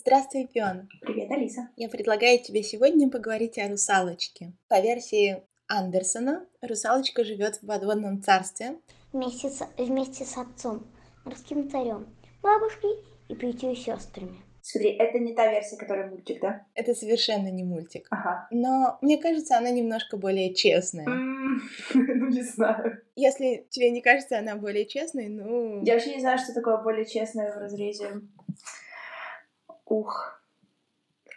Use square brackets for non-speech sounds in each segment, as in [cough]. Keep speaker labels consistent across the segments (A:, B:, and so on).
A: Здравствуй, Пион.
B: Привет, Алиса.
A: Я предлагаю тебе сегодня поговорить о русалочке. По версии Андерсона, русалочка живет в подводном царстве.
C: Вместе с, вместе с отцом, морским царем, бабушкой и пятью сестрами.
B: Смотри, это не та версия, которая мультик, да?
A: Это совершенно не мультик.
B: Ага.
A: Но мне кажется, она немножко более честная. [laughs]
B: Ну, не знаю.
A: Если тебе не кажется она более честной, ну...
B: Я вообще не знаю, что такое более честное в разрезе. Ух.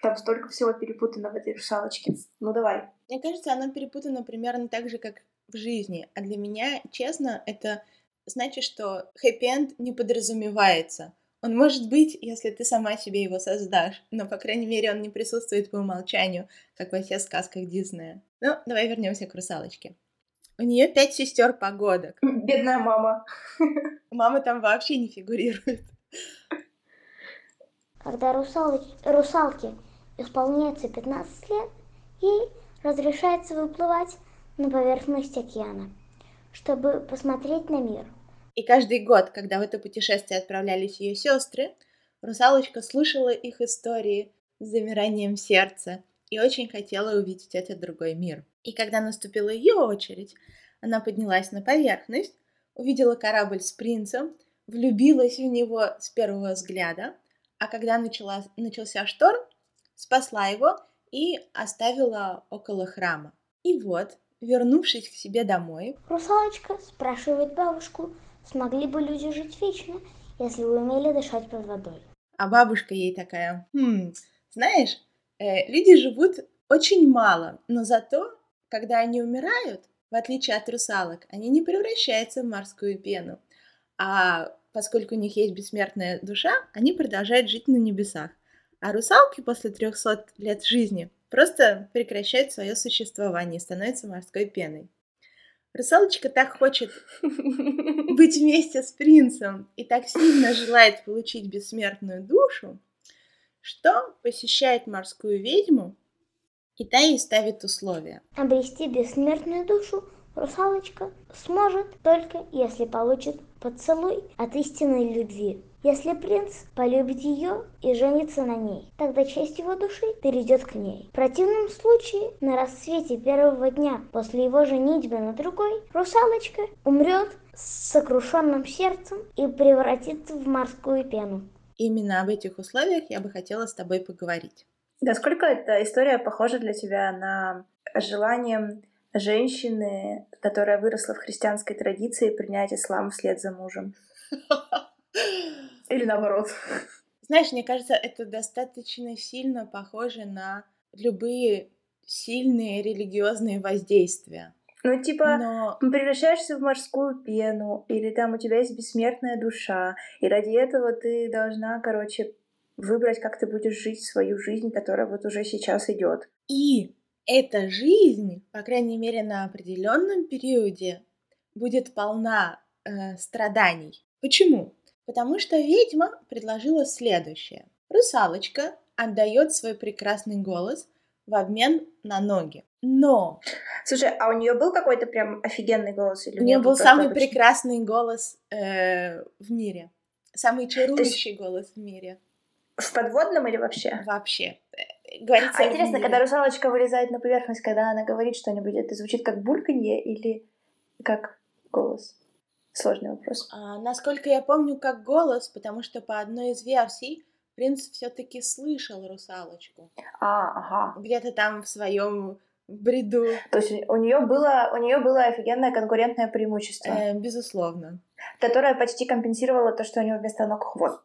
B: Там столько всего перепутано в этой русалочке. Ну, давай.
A: Мне кажется, она перепутана примерно так же, как в жизни. А для меня, честно, это значит, что хэппи-энд не подразумевается. Он может быть, если ты сама себе его создашь, но, по крайней мере, он не присутствует по умолчанию, как во всех сказках Диснея. Ну, давай вернемся к русалочке. У нее пять сестер погодок.
B: Бедная мама.
A: Мама там вообще не фигурирует.
C: Когда русалоч... русалке исполняется 15 лет, ей разрешается выплывать на поверхность океана, чтобы посмотреть на мир –
A: и каждый год, когда в это путешествие отправлялись ее сестры, русалочка слушала их истории с замиранием сердца и очень хотела увидеть этот другой мир. И когда наступила ее очередь, она поднялась на поверхность, увидела корабль с принцем, влюбилась в него с первого взгляда, а когда начала, начался шторм, спасла его и оставила около храма. И вот, вернувшись к себе домой,
C: русалочка спрашивает бабушку, Смогли бы люди жить вечно, если бы умели дышать под водой.
A: А бабушка ей такая, хм, знаешь, э, люди живут очень мало, но зато, когда они умирают, в отличие от русалок, они не превращаются в морскую пену. А поскольку у них есть бессмертная душа, они продолжают жить на небесах. А русалки после 300 лет жизни просто прекращают свое существование и становятся морской пеной. Русалочка так хочет быть вместе с принцем и так сильно желает получить бессмертную душу, что посещает морскую ведьму, и та ей ставит условия.
C: Обрести бессмертную душу русалочка сможет только если получит поцелуй от истинной любви. Если принц полюбит ее и женится на ней, тогда часть его души перейдет к ней. В противном случае, на рассвете первого дня после его женитьбы на другой, русалочка умрет с сокрушенным сердцем и превратится в морскую пену.
A: Именно об этих условиях я бы хотела с тобой поговорить.
B: Да, сколько эта история похожа для тебя на желание женщины, которая выросла в христианской традиции, принять ислам вслед за мужем? Или наоборот.
A: Знаешь, мне кажется, это достаточно сильно похоже на любые сильные религиозные воздействия.
B: Ну, типа, Но... превращаешься в морскую пену, или там у тебя есть бессмертная душа, и ради этого ты должна, короче, выбрать, как ты будешь жить свою жизнь, которая вот уже сейчас идет.
A: И эта жизнь, по крайней мере, на определенном периоде, будет полна э, страданий. Почему? Потому что ведьма предложила следующее. Русалочка отдает свой прекрасный голос в обмен на ноги. Но...
B: Слушай, а у нее был какой-то прям офигенный голос? Или
A: у нее был самый обычный? прекрасный голос э, в мире. Самый чарующий есть... голос в мире.
B: В подводном или вообще?
A: Вообще. Э, говорится
B: а интересно, когда русалочка вылезает на поверхность, когда она говорит что-нибудь, это звучит как бульканье или как голос? Сложный вопрос.
A: А, насколько я помню, как голос, потому что по одной из версий принц все-таки слышал русалочку.
B: А, ага.
A: Где-то там в своем бреду.
B: То есть у нее было, у нее было офигенное конкурентное преимущество.
A: Э, безусловно.
B: Которое почти компенсировало то, что у нее вместо ног хвост.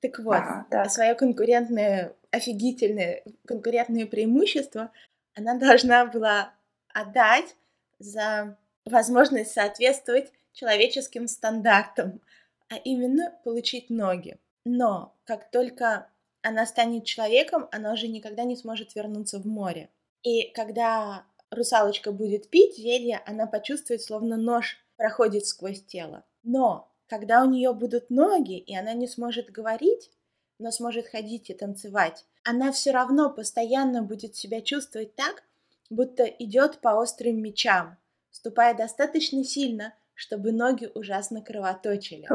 A: Так вот, ага, так. свое конкурентное, офигительное конкурентное преимущество она должна была отдать за возможность соответствовать человеческим стандартам, а именно получить ноги. Но как только она станет человеком, она уже никогда не сможет вернуться в море. И когда русалочка будет пить зелье, она почувствует, словно нож проходит сквозь тело. Но когда у нее будут ноги, и она не сможет говорить, но сможет ходить и танцевать, она все равно постоянно будет себя чувствовать так, будто идет по острым мечам, ступая достаточно сильно, чтобы ноги ужасно кровоточили.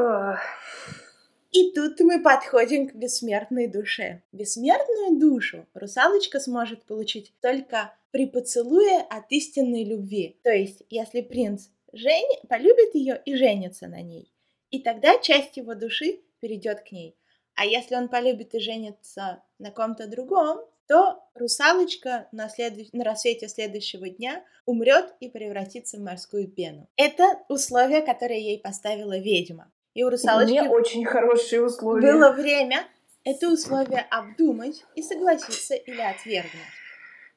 A: И тут мы подходим к бессмертной душе. Бессмертную душу русалочка сможет получить только при поцелуе от истинной любви. То есть, если принц жен... полюбит ее и женится на ней. И тогда часть его души перейдет к ней. А если он полюбит и женится на ком-то другом, то русалочка на, следующ... на рассвете следующего дня умрет и превратится в морскую пену. Это условие, которое ей поставила ведьма. И у русалочки
B: Не очень хорошие условия.
A: было время это условие обдумать и согласиться или отвергнуть.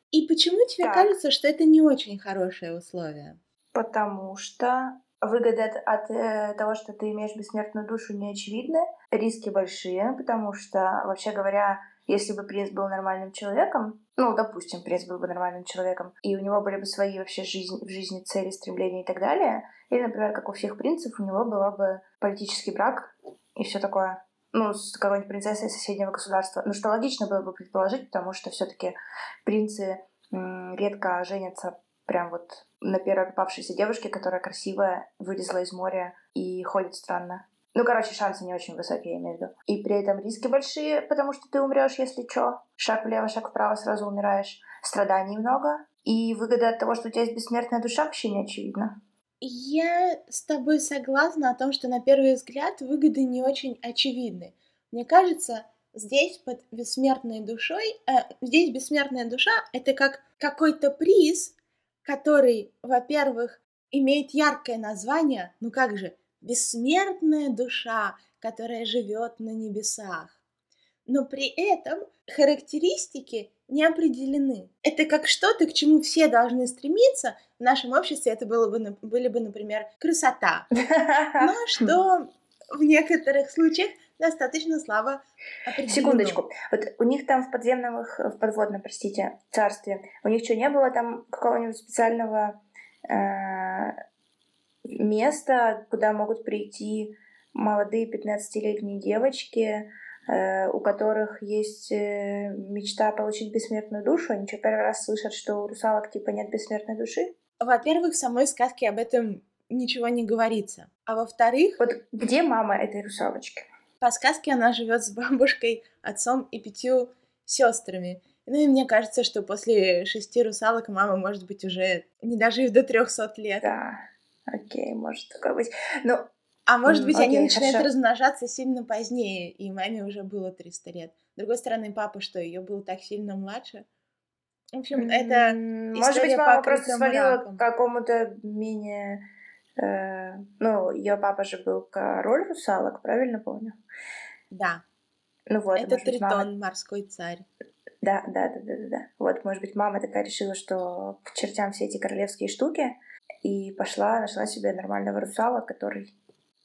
A: И почему тебе
B: Так.
A: кажется, что это не очень хорошее условие?
B: Потому что выгода от, от, э, того, что ты имеешь бессмертную душу, не очевидны. Риски большие, потому что, вообще говоря, если бы принц был нормальным человеком, ну, допустим, принц был бы нормальным человеком, и у него были бы свои вообще жизнь, в жизни цели, стремления и так далее, или, например, как у всех принцев, у него была бы политический брак и все такое, ну, с какой-нибудь принцессой соседнего государства. Ну, что логично было бы предположить, потому что все-таки принцы редко женятся прям вот на первой попавшейся девушке, которая красивая, вылезла из моря и ходит странно. Ну, короче, шансы не очень высокие, я имею в виду. И при этом риски большие, потому что ты умрешь, если что. Шаг влево, шаг вправо, сразу умираешь. Страданий много. И выгода от того, что у тебя есть бессмертная душа, вообще не очевидна.
A: Я с тобой согласна о том, что на первый взгляд выгоды не очень очевидны. Мне кажется, здесь под бессмертной душой, э, здесь бессмертная душа это как какой-то приз, который, во-первых, имеет яркое название, ну как же, бессмертная душа, которая живет на небесах. Но при этом характеристики не определены. Это как что-то, к чему все должны стремиться. В нашем обществе это было бы, были бы, например, красота. [laughs] Но что в некоторых случаях достаточно слабо определено.
B: Секундочку. Вот у них там в подземном, их- в подводном, простите, царстве, у них что, не было там какого-нибудь специального э, места, куда могут прийти молодые 15-летние девочки, э, у которых есть э, мечта получить бессмертную душу? Они что, первый раз слышат, что у русалок типа нет бессмертной души?
A: Во-первых, в самой сказке об этом ничего не говорится. А во-вторых,
B: Вот где мама этой русалочки?
A: По сказке она живет с бабушкой, отцом и пятью сестрами. Ну и мне кажется, что после шести русалок мама может быть уже не дожив до 300 лет.
B: Да, окей, может такое быть. Ну,
A: А может быть, они
B: окей,
A: начинают
B: хорошо.
A: размножаться сильно позднее, и маме уже было 300 лет. С другой стороны, папа что, ее был так сильно младше? В общем, это
B: Может быть, мама просто свалила к какому-то менее... э, ну, ее папа же был король русалок, правильно помню?
A: да,
B: Ну вот,
A: это Тритон,
B: мама...
A: морской царь.
B: Да, да, да, да, да, да. Вот, может быть, мама такая решила, что к чертям все эти королевские штуки, и пошла, нашла себе нормального русала, который,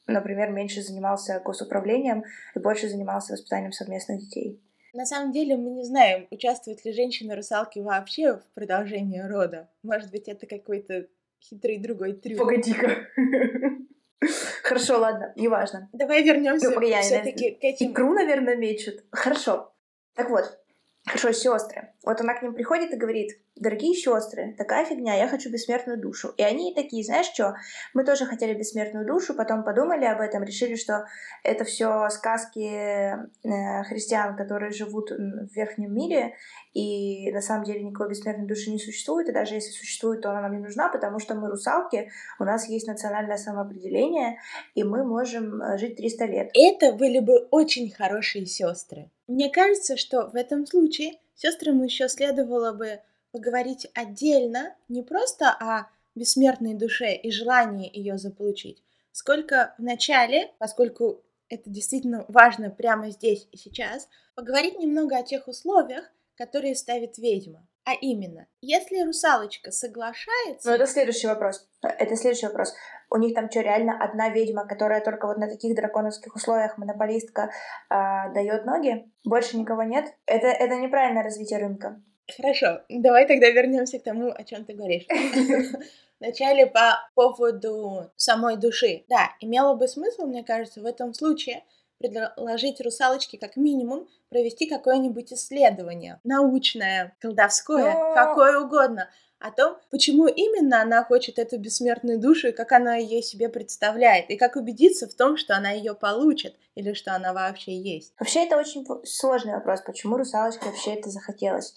B: например, меньше занимался госуправлением и больше занимался воспитанием совместных детей.
A: На самом деле мы не знаем, участвуют ли женщины-русалки вообще в продолжении рода. Может быть, это какой-то хитрый другой трюк.
B: Погоди-ка. [laughs] Хорошо, ладно, неважно.
A: Давай вернемся
B: Ну,
A: все-таки к этим.
B: Икру, наверное, мечут. Хорошо. Так вот, хорошо, сестры. Вот она к ним приходит и говорит, дорогие сестры, такая фигня, я хочу бессмертную душу. И они такие, знаешь что, мы тоже хотели бессмертную душу, потом подумали об этом, решили, что это все сказки э, христиан, которые живут в верхнем мире, и на самом деле никакой бессмертной души не существует, и даже если существует, то она нам не нужна, потому что мы русалки, у нас есть национальное самоопределение, и мы можем э, жить 300 лет.
A: Это были бы очень хорошие сестры. Мне кажется, что в этом случае сестрам еще следовало бы поговорить отдельно не просто о бессмертной душе и желании ее заполучить, сколько в начале, поскольку это действительно важно прямо здесь и сейчас, поговорить немного о тех условиях, которые ставит ведьма. А именно, если русалочка соглашается...
B: Ну, это следующий вопрос. Это следующий вопрос. У них там что, реально одна ведьма, которая только вот на таких драконовских условиях монополистка а, дает ноги? Больше никого нет? Это, это неправильное развитие рынка.
A: Хорошо, давай тогда вернемся к тому, о чем ты говоришь. [laughs] Вначале по поводу самой души. Да, имело бы смысл, мне кажется, в этом случае предложить русалочке как минимум провести какое-нибудь исследование. Научное, колдовское,
B: Ну.
A: какое угодно. о том, почему именно она хочет эту бессмертную душу и как она ее себе представляет, и как убедиться в том, что она ее получит или что она вообще есть.
B: Вообще это очень сложный вопрос, почему русалочке вообще это захотелось.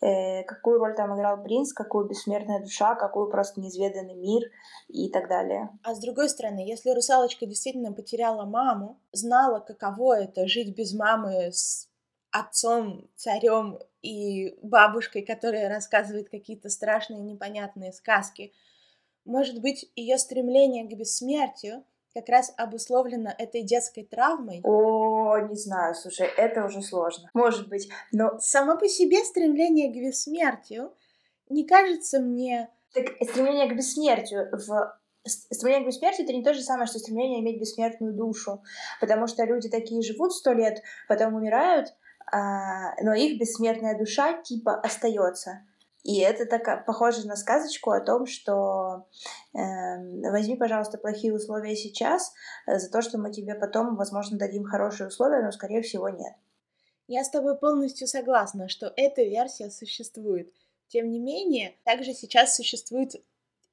B: Э, какую роль там играл принц, какую бессмертная душа, какую просто неизведанный мир и так далее.
A: А с другой стороны, если русалочка действительно потеряла маму, знала, каково это жить без мамы с отцом, царем и бабушкой, которая рассказывает какие-то страшные непонятные сказки. Может быть, ее стремление к бессмертию как раз обусловлено этой детской травмой?
B: О, не знаю, слушай, это уже сложно. Может быть, но...
A: Само по себе стремление к бессмертию не кажется мне...
B: Так стремление к бессмертию в стремление к бессмертию это не то же самое, что стремление иметь бессмертную душу, потому что люди такие живут сто лет, потом умирают, а, но их бессмертная душа типа остается. И это так похоже на сказочку о том, что э, возьми, пожалуйста, плохие условия сейчас э, за то, что мы тебе потом, возможно, дадим хорошие условия, но, скорее всего, нет.
A: Я с тобой полностью согласна, что эта версия существует. Тем не менее, также сейчас существует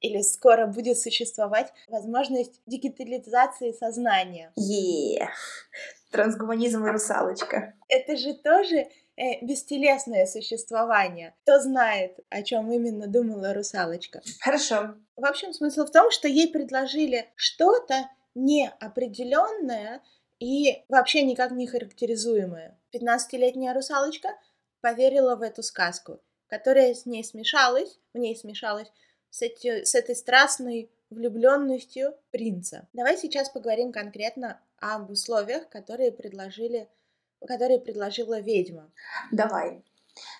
A: или скоро будет существовать возможность дигитализации сознания.
B: Yeah. Трансгуманизм и русалочка.
A: Это же тоже э, бестелесное существование. Кто знает, о чем именно думала русалочка.
B: Хорошо.
A: В общем, смысл в том, что ей предложили что-то неопределенное и вообще никак не характеризуемое. 15-летняя русалочка поверила в эту сказку, которая с ней смешалась, в ней смешалась с, эти, с этой страстной влюбленностью принца. Давай сейчас поговорим конкретно об условиях, которые предложили, которые предложила ведьма.
B: Давай.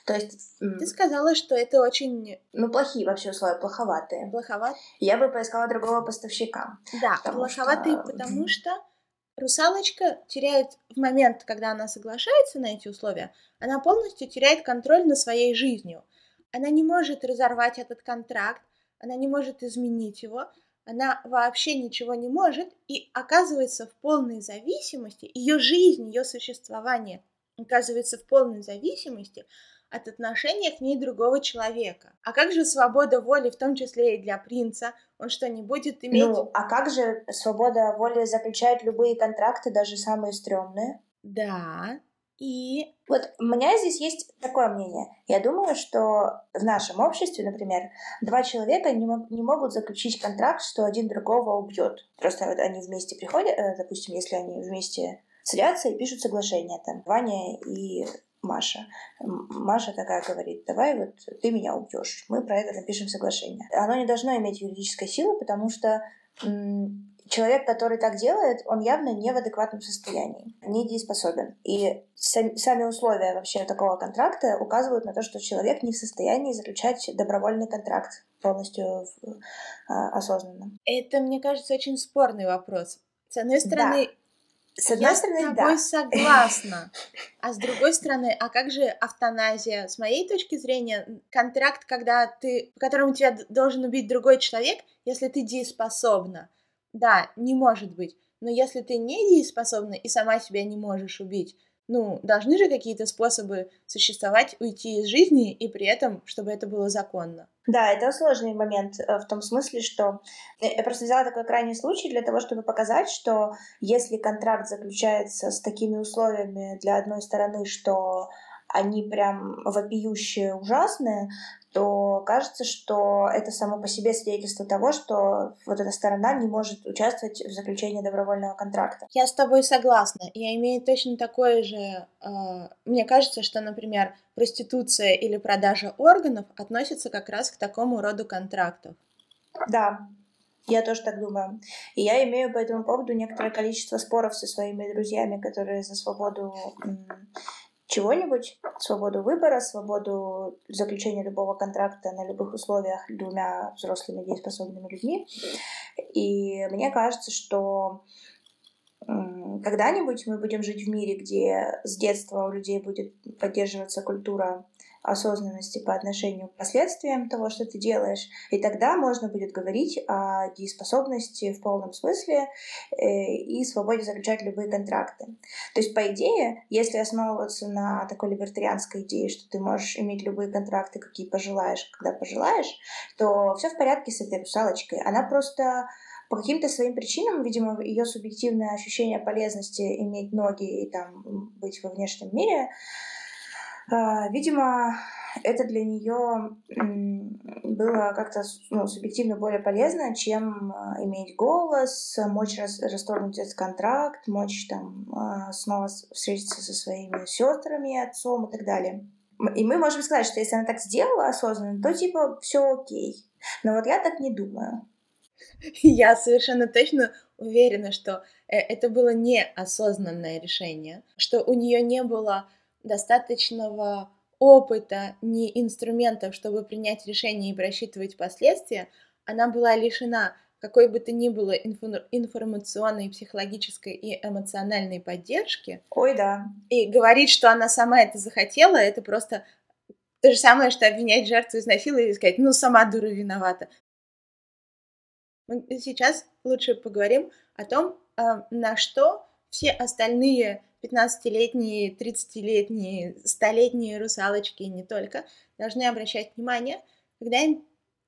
B: То есть...
A: Ты сказала, что это очень...
B: Ну, плохие вообще условия, плоховатые.
A: Плоховатые?
B: Я бы поискала другого поставщика.
A: Да, плоховатые, что... потому что русалочка теряет в момент, когда она соглашается на эти условия, она полностью теряет контроль над своей жизнью. Она не может разорвать этот контракт, она не может изменить его, она вообще ничего не может и оказывается в полной зависимости, ее жизнь, ее существование оказывается в полной зависимости от отношения к ней другого человека. А как же свобода воли, в том числе и для принца? Он что, не будет иметь...
B: Ну, а как же свобода воли заключает любые контракты, даже самые стрёмные?
A: Да, и
B: вот у меня здесь есть такое мнение. Я думаю, что в нашем обществе, например, два человека не, мог, не могут заключить контракт, что один другого убьет. Просто вот они вместе приходят, э, допустим, если они вместе садятся и пишут соглашение, там, Ваня и Маша. Маша такая говорит, давай вот ты меня убьешь. Мы про это напишем соглашение. Оно не должно иметь юридической силы, потому что человек, который так делает, он явно не в адекватном состоянии, недееспособен. И сами условия вообще такого контракта указывают на то, что человек не в состоянии заключать добровольный контракт полностью а, осознанно.
A: Это, мне кажется, очень спорный вопрос. С одной стороны,
B: да. С одной
A: я
B: стороны,
A: с тобой
B: да.
A: согласна. А с другой стороны, а как же автоназия? С моей точки зрения, контракт, когда ты, по которому тебя должен убить другой человек, если ты дееспособна. Да, не может быть. Но если ты не дееспособна и сама себя не можешь убить, ну, должны же какие-то способы существовать, уйти из жизни, и при этом, чтобы это было законно.
B: Да, это сложный момент э, в том смысле, что э, я просто взяла такой крайний случай для того, чтобы показать, что если контракт заключается с такими условиями для одной стороны, что они прям вопиющие, ужасные, то кажется, что это само по себе свидетельство того, что вот эта сторона не может участвовать в заключении добровольного контракта.
A: Я с тобой согласна. Я имею точно такое же... Э, мне кажется, что, например, проституция или продажа органов относится как раз к такому роду контрактов.
B: Да, я тоже так думаю. И я имею по этому поводу некоторое количество споров со своими друзьями, которые за свободу чего-нибудь, свободу выбора, свободу заключения любого контракта на любых условиях двумя взрослыми дееспособными людьми. И мне кажется, что когда-нибудь мы будем жить в мире, где с детства у людей будет поддерживаться культура осознанности по отношению к последствиям того, что ты делаешь, и тогда можно будет говорить о дееспособности в полном смысле э, и свободе заключать любые контракты. То есть, по идее, если основываться на такой либертарианской идее, что ты можешь иметь любые контракты, какие пожелаешь, когда пожелаешь, то все в порядке с этой русалочкой. Она просто по каким-то своим причинам, видимо, ее субъективное ощущение полезности иметь ноги и там быть во внешнем мире, видимо, это для нее было как-то ну, субъективно более полезно, чем а, иметь голос, мочь рас, расторгнуть этот контракт, мочь там а, снова встретиться со своими сестрами, отцом и так далее. И мы можем сказать, что если она так сделала осознанно, то типа все окей. Но вот я так не думаю.
A: Я совершенно точно уверена, что э, это было неосознанное решение, что у нее не было достаточного опыта, ни инструментов, чтобы принять решение и просчитывать последствия, она была лишена какой бы то ни было информационной, психологической и эмоциональной поддержки.
B: Ой, да.
A: И говорить, что она сама это захотела, это просто то же самое, что обвинять жертву изнасилования и сказать, ну, сама дура виновата. Мы сейчас лучше поговорим о том, а, на что все остальные 15-летние, 30-летние, 100-летние русалочки и не только должны обращать внимание, когда им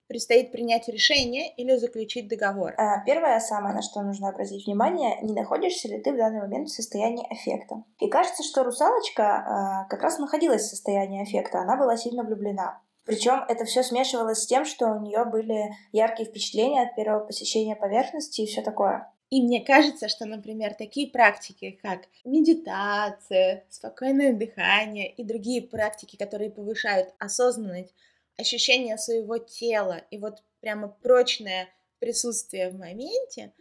A: предстоит принять решение или заключить договор.
B: А, первое самое, на что нужно обратить внимание, не находишься ли ты в данный момент в состоянии аффекта. И кажется, что русалочка а, как раз находилась в состоянии аффекта, она была сильно влюблена. Причем это все смешивалось с тем, что у нее были яркие впечатления от первого посещения поверхности и все такое.
A: И мне кажется, что, например, такие практики, как медитация, спокойное дыхание и другие практики, которые повышают осознанность, ощущение своего тела и вот прямо прочное присутствие в моменте,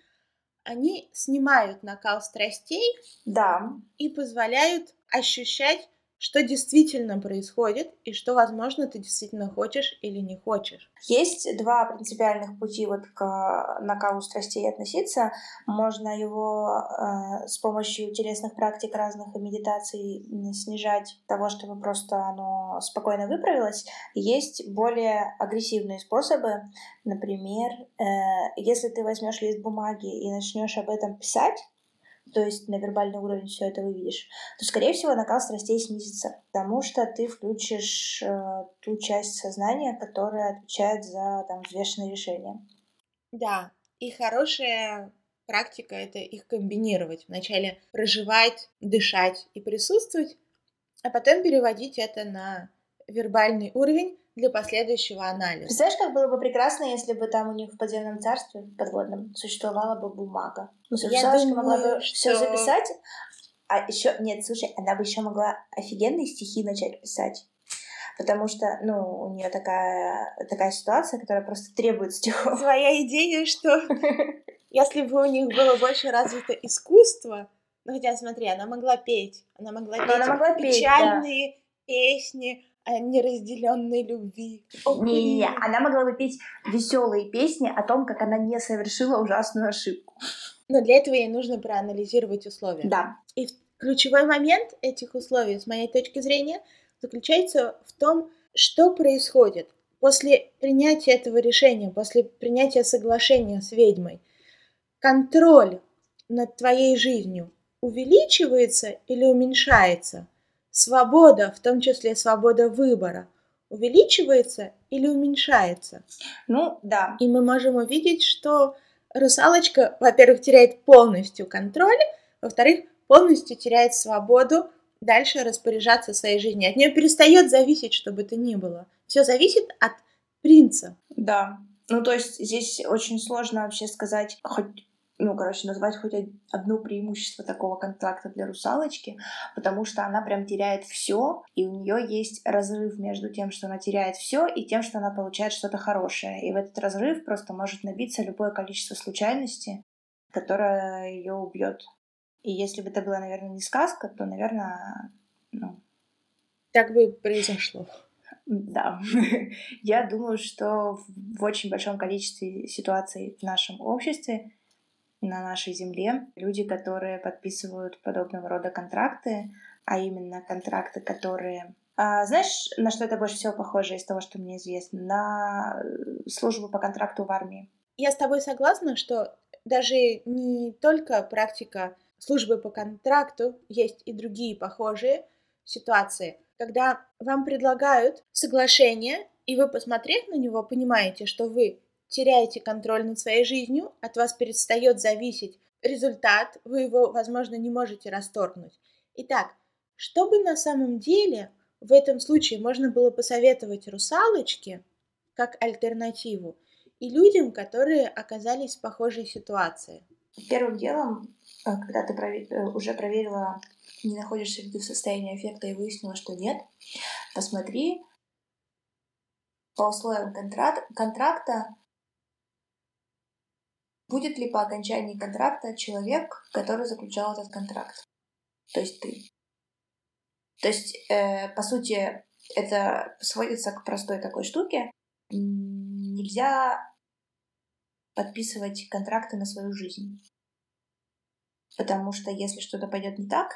A: они снимают накал страстей
B: да.
A: и позволяют ощущать что действительно происходит и что, возможно, ты действительно хочешь или не хочешь.
B: Есть два принципиальных пути вот к накалу страстей относиться. Можно его э, с помощью интересных практик разных и медитаций снижать того, чтобы просто оно спокойно выправилось. Есть более агрессивные способы. Например, э, если ты возьмешь лист бумаги и начнешь об этом писать, то есть на вербальный уровень все это выведешь, то, скорее всего, накал страстей снизится, потому что ты включишь э, ту часть сознания, которая отвечает за там, взвешенные решения.
A: Да, и хорошая практика — это их комбинировать. Вначале проживать, дышать и присутствовать, а потом переводить это на вербальный уровень, для последующего анализа.
B: Представляешь, как было бы прекрасно, если бы там у них в подземном царстве подводном существовала бы бумага. Ну, думаю, могла бы что... все записать, а еще нет, слушай, она бы еще могла офигенные стихи начать писать. Потому что, ну, у нее такая, такая ситуация, которая просто требует стихов. [laughs]
A: Твоя идея, что если бы у них было больше развито искусство, ну хотя смотри, она могла петь, она могла петь, она могла петь печальные да. песни, неразделенной любви.
B: Не, не, она могла бы петь веселые песни о том, как она не совершила ужасную ошибку.
A: Но для этого ей нужно проанализировать условия.
B: Да.
A: И ключевой момент этих условий, с моей точки зрения, заключается в том, что происходит после принятия этого решения, после принятия соглашения с ведьмой. Контроль над твоей жизнью увеличивается или уменьшается – свобода, в том числе свобода выбора, увеличивается или уменьшается?
B: Ну, да.
A: И мы можем увидеть, что русалочка, во-первых, теряет полностью контроль, во-вторых, полностью теряет свободу дальше распоряжаться своей жизнью. От нее перестает зависеть, что бы то ни было. Все зависит от принца.
B: Да. Ну, то есть здесь очень сложно вообще сказать хоть ну, короче, назвать хоть одно преимущество такого контракта для русалочки, потому что она прям теряет все, и у нее есть разрыв между тем, что она теряет все, и тем, что она получает что-то хорошее. И в этот разрыв просто может набиться любое количество случайностей, которое ее убьет. И если бы это была, наверное, не сказка, то, наверное, ну...
A: Так бы произошло.
B: Да, [laughs] я думаю, что в очень большом количестве ситуаций в нашем обществе на нашей земле. Люди, которые подписывают подобного рода контракты, а именно контракты, которые А, знаешь, на что это больше всего похоже из того, что мне известно? На э, службу по контракту в армии.
A: Я с тобой согласна, что даже не только практика службы по контракту, есть и другие похожие ситуации, когда вам предлагают соглашение, и вы, посмотрев на него, понимаете, что вы теряете контроль над своей жизнью, от вас перестает зависеть результат, вы его, возможно, не можете расторгнуть. Итак, что бы на самом деле в этом случае можно было посоветовать русалочке как альтернативу и людям, которые оказались в похожей ситуации?
B: Первым делом, э, когда ты. Э, уже проверила, не находишься ли ты в состоянии эффекта и выяснила, что нет, посмотри по условиям контракт... контракта, будет ли по окончании контракта человек, который заключал этот контракт. То есть ты. То есть, э, по сути, это сводится к простой такой штуке. Нельзя подписывать контракты на свою жизнь. Потому что если что-то пойдет не так,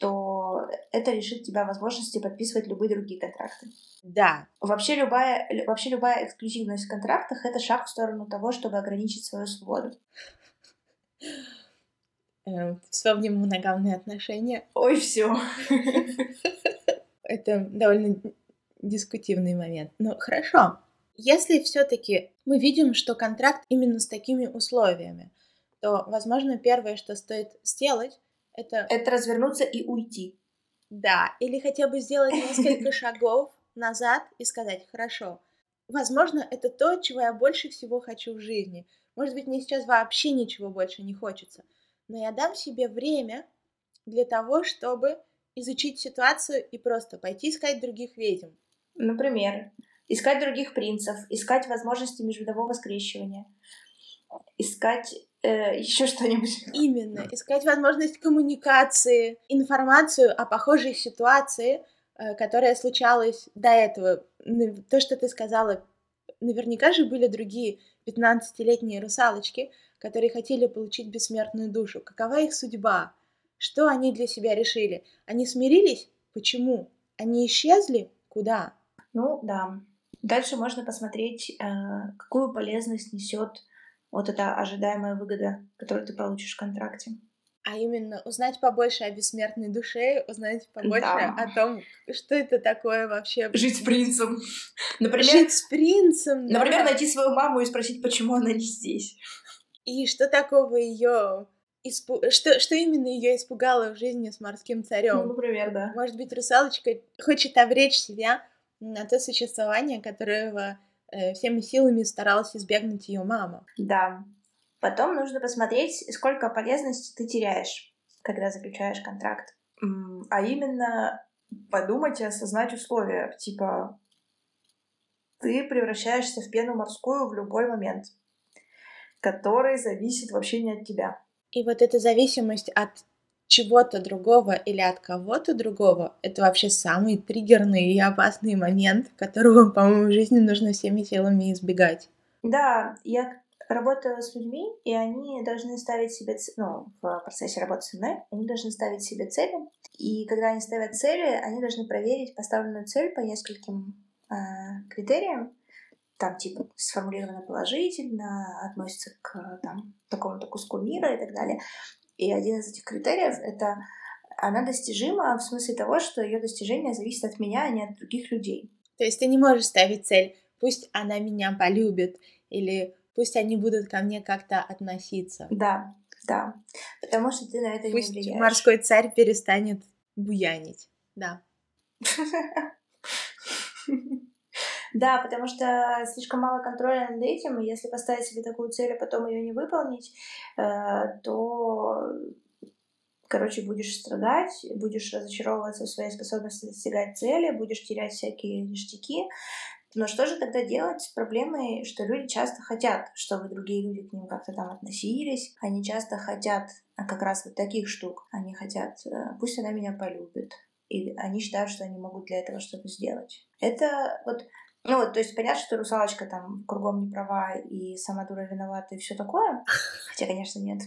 B: то это лишит тебя возможности подписывать любые другие контракты.
A: Да.
B: Вообще любая, вообще любая эксклюзивность в контрактах — это шаг в сторону того, чтобы ограничить свою свободу.
A: Эм, вспомним моногамные отношения.
B: Ой, все.
A: Это довольно дискутивный момент. Но хорошо. Если все-таки мы видим, что контракт именно с такими условиями, то, возможно, первое, что стоит сделать, это...
B: Это развернуться и уйти.
A: Да, или хотя бы сделать несколько [laughs] шагов назад и сказать, хорошо, возможно, это то, чего я больше всего хочу в жизни. Может быть, мне сейчас вообще ничего больше не хочется но я дам себе время для того, чтобы изучить ситуацию и просто пойти искать других ведьм.
B: Например, искать других принцев, искать возможности межвидового скрещивания, искать э, еще что-нибудь.
A: Именно, искать возможность коммуникации, информацию о похожей ситуации, э, которая случалась до этого. То, что ты сказала, наверняка же были другие 15-летние русалочки, которые хотели получить бессмертную душу. Какова их судьба? Что они для себя решили? Они смирились? Почему? Они исчезли? Куда?
B: Ну да. Дальше можно посмотреть, э, какую полезность несет вот эта ожидаемая выгода, которую ты получишь в контракте.
A: А именно узнать побольше о бессмертной душе, узнать побольше да. о том, что это такое вообще.
B: Жить с принцем.
A: Например, Жить с принцем.
B: Например, да. найти свою маму и спросить, почему она не здесь.
A: И что такого ее испу... что, что именно ее испугало в жизни с морским царем?
B: Ну, например, да.
A: Может быть, русалочка хочет обречь себя на то существование, которого э, всеми силами старалась избегнуть ее мама.
B: Да. Потом нужно посмотреть, сколько полезности ты теряешь, когда заключаешь контракт. А именно подумать и осознать условия. Типа, ты превращаешься в пену морскую в любой момент который зависит вообще не от тебя.
A: И вот эта зависимость от чего-то другого или от кого-то другого, это вообще самый триггерный и опасный момент, которого, по-моему, в жизни нужно всеми силами избегать.
B: Да, я работаю с людьми, и они должны ставить себе, ну, в процессе работы со мной, они должны ставить себе цели. И когда они ставят цели, они должны проверить поставленную цель по нескольким э, критериям, там типа сформулировано положительно, относится к там, такому-то куску мира и так далее. И один из этих критериев — это она достижима в смысле того, что ее достижение зависит от меня, а не от других людей.
A: То есть ты не можешь ставить цель «пусть она меня полюбит» или «пусть они будут ко мне как-то относиться».
B: Да, да, потому что ты на это
A: пусть
B: не влияешь.
A: морской царь перестанет буянить, да. [laughs]
B: Да, потому что слишком мало контроля над этим, и если поставить себе такую цель, а потом ее не выполнить, э, то короче, будешь страдать, будешь разочаровываться в своей способности достигать цели, будешь терять всякие ништяки. Но что же тогда делать с проблемой, что люди часто хотят, чтобы другие люди к ним как-то там относились, они часто хотят а как раз вот таких штук, они хотят, э, пусть она меня полюбит, и они считают, что они могут для этого что-то сделать. Это вот ну, вот, то есть понятно, что русалочка там кругом не права и сама дура виновата и все такое. Хотя, конечно, нет.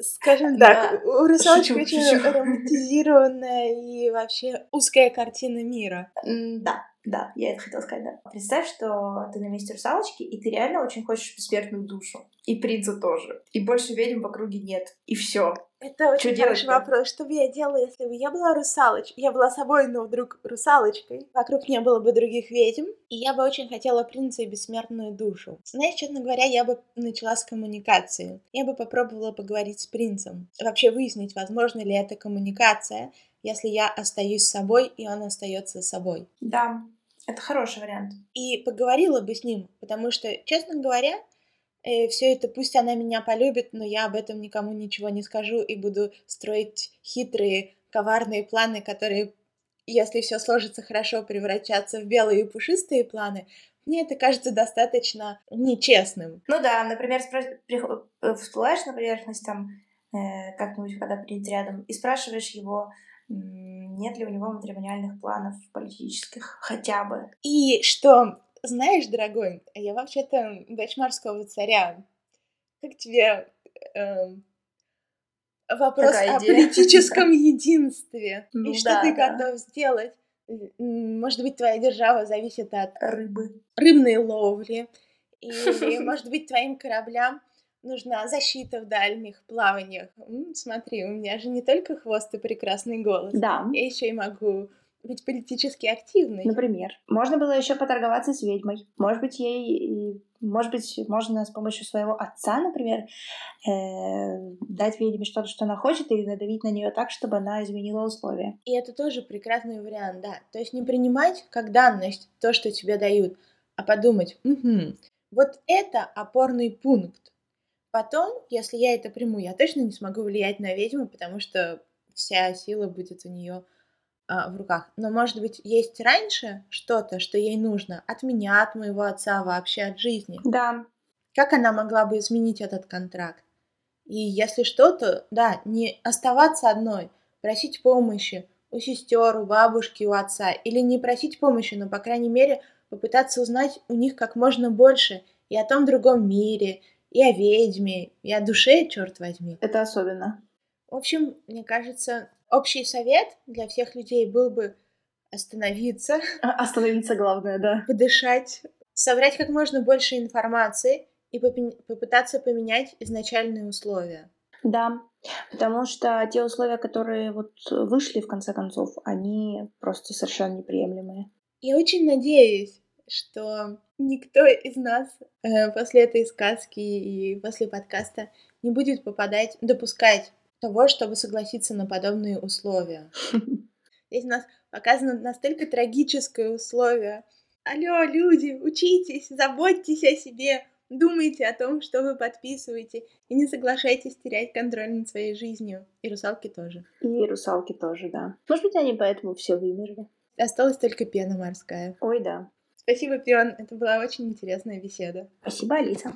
A: Скажем так, у русалочки очень романтизированная и вообще узкая картина мира.
B: Да, да, я это хотела сказать, да. Представь, что ты на месте русалочки, и ты реально очень хочешь бессмертную душу. И принца тоже. И больше ведьм в округе нет. И все.
A: Это очень Что хороший вопрос. Что бы я делала, если бы я была русалочкой? Я была собой, но вдруг русалочкой. Вокруг не было бы других ведьм. И я бы очень хотела принца и бессмертную душу. Знаешь, честно говоря, я бы начала с коммуникации. Я бы попробовала поговорить с принцем. Вообще выяснить, возможно ли это коммуникация, если я остаюсь собой, и он остается собой.
B: Да, это хороший вариант.
A: И поговорила бы с ним, потому что, честно говоря, э, все это пусть она меня полюбит, но я об этом никому ничего не скажу и буду строить хитрые, коварные планы, которые, если все сложится хорошо, превратятся в белые и пушистые планы. Мне это кажется достаточно нечестным.
B: Ну да, например, спро... Э, всплываешь на поверхность там э, как-нибудь, когда принц рядом, и спрашиваешь его, нет ли у него матримониальных планов политических хотя бы.
A: И что, знаешь, дорогой, я вообще-то дочь морского царя. Как тебе э, вопрос Такая о идея. политическом [laughs] единстве? Ну, и что ты готов сделать? Может быть, твоя держава зависит от
B: рыбы,
A: рыбной ловли, или, [laughs] может быть, твоим кораблям нужна защита в дальних плаваниях. Смотри, у меня же не только хвост и прекрасный голос.
B: Да.
A: Я еще и могу быть политически активной.
B: Например, можно было еще поторговаться с ведьмой. Может быть, ей, может быть, можно с помощью своего отца, например, э, дать ведьме что-то, что она хочет, и надавить на нее так, чтобы она изменила условия.
A: И это тоже прекрасный вариант, да. То есть не принимать как данность то, что тебе дают, а подумать, угу, вот это опорный пункт. Потом, если я это приму, я точно не смогу влиять на ведьму, потому что вся сила будет у нее в руках. Но, может быть, есть раньше что-то, что ей нужно от меня, от моего отца, вообще от жизни.
B: Да.
A: Как она могла бы изменить этот контракт? И если что-то, да, не оставаться одной, просить помощи у сестер, у бабушки, у отца, или не просить помощи, но, по крайней мере, попытаться узнать у них как можно больше и о том другом мире, и о ведьме, и о душе, черт возьми.
B: Это особенно.
A: В общем, мне кажется, общий совет для всех людей был бы остановиться. [laughs]
B: А, остановиться главное, да.
A: Подышать, собрать как можно больше информации и попытаться поменять изначальные условия.
B: Да, потому что те условия, которые вот вышли в конце концов, они просто совершенно неприемлемые.
A: Я очень надеюсь, что никто из нас э, после этой сказки и после подкаста не будет попадать, допускать того, чтобы согласиться на подобные условия. [laughs] Здесь у нас показано настолько трагическое условие. Алло, люди, учитесь, заботьтесь о себе, думайте о том, что вы подписываете, и не соглашайтесь терять контроль над своей жизнью. И русалки тоже.
B: И русалки тоже, да. Может быть, они поэтому все вымерли.
A: Осталась только пена морская.
B: Ой, да.
A: Спасибо, Пион. Это была очень интересная беседа.
B: Спасибо, Алиса.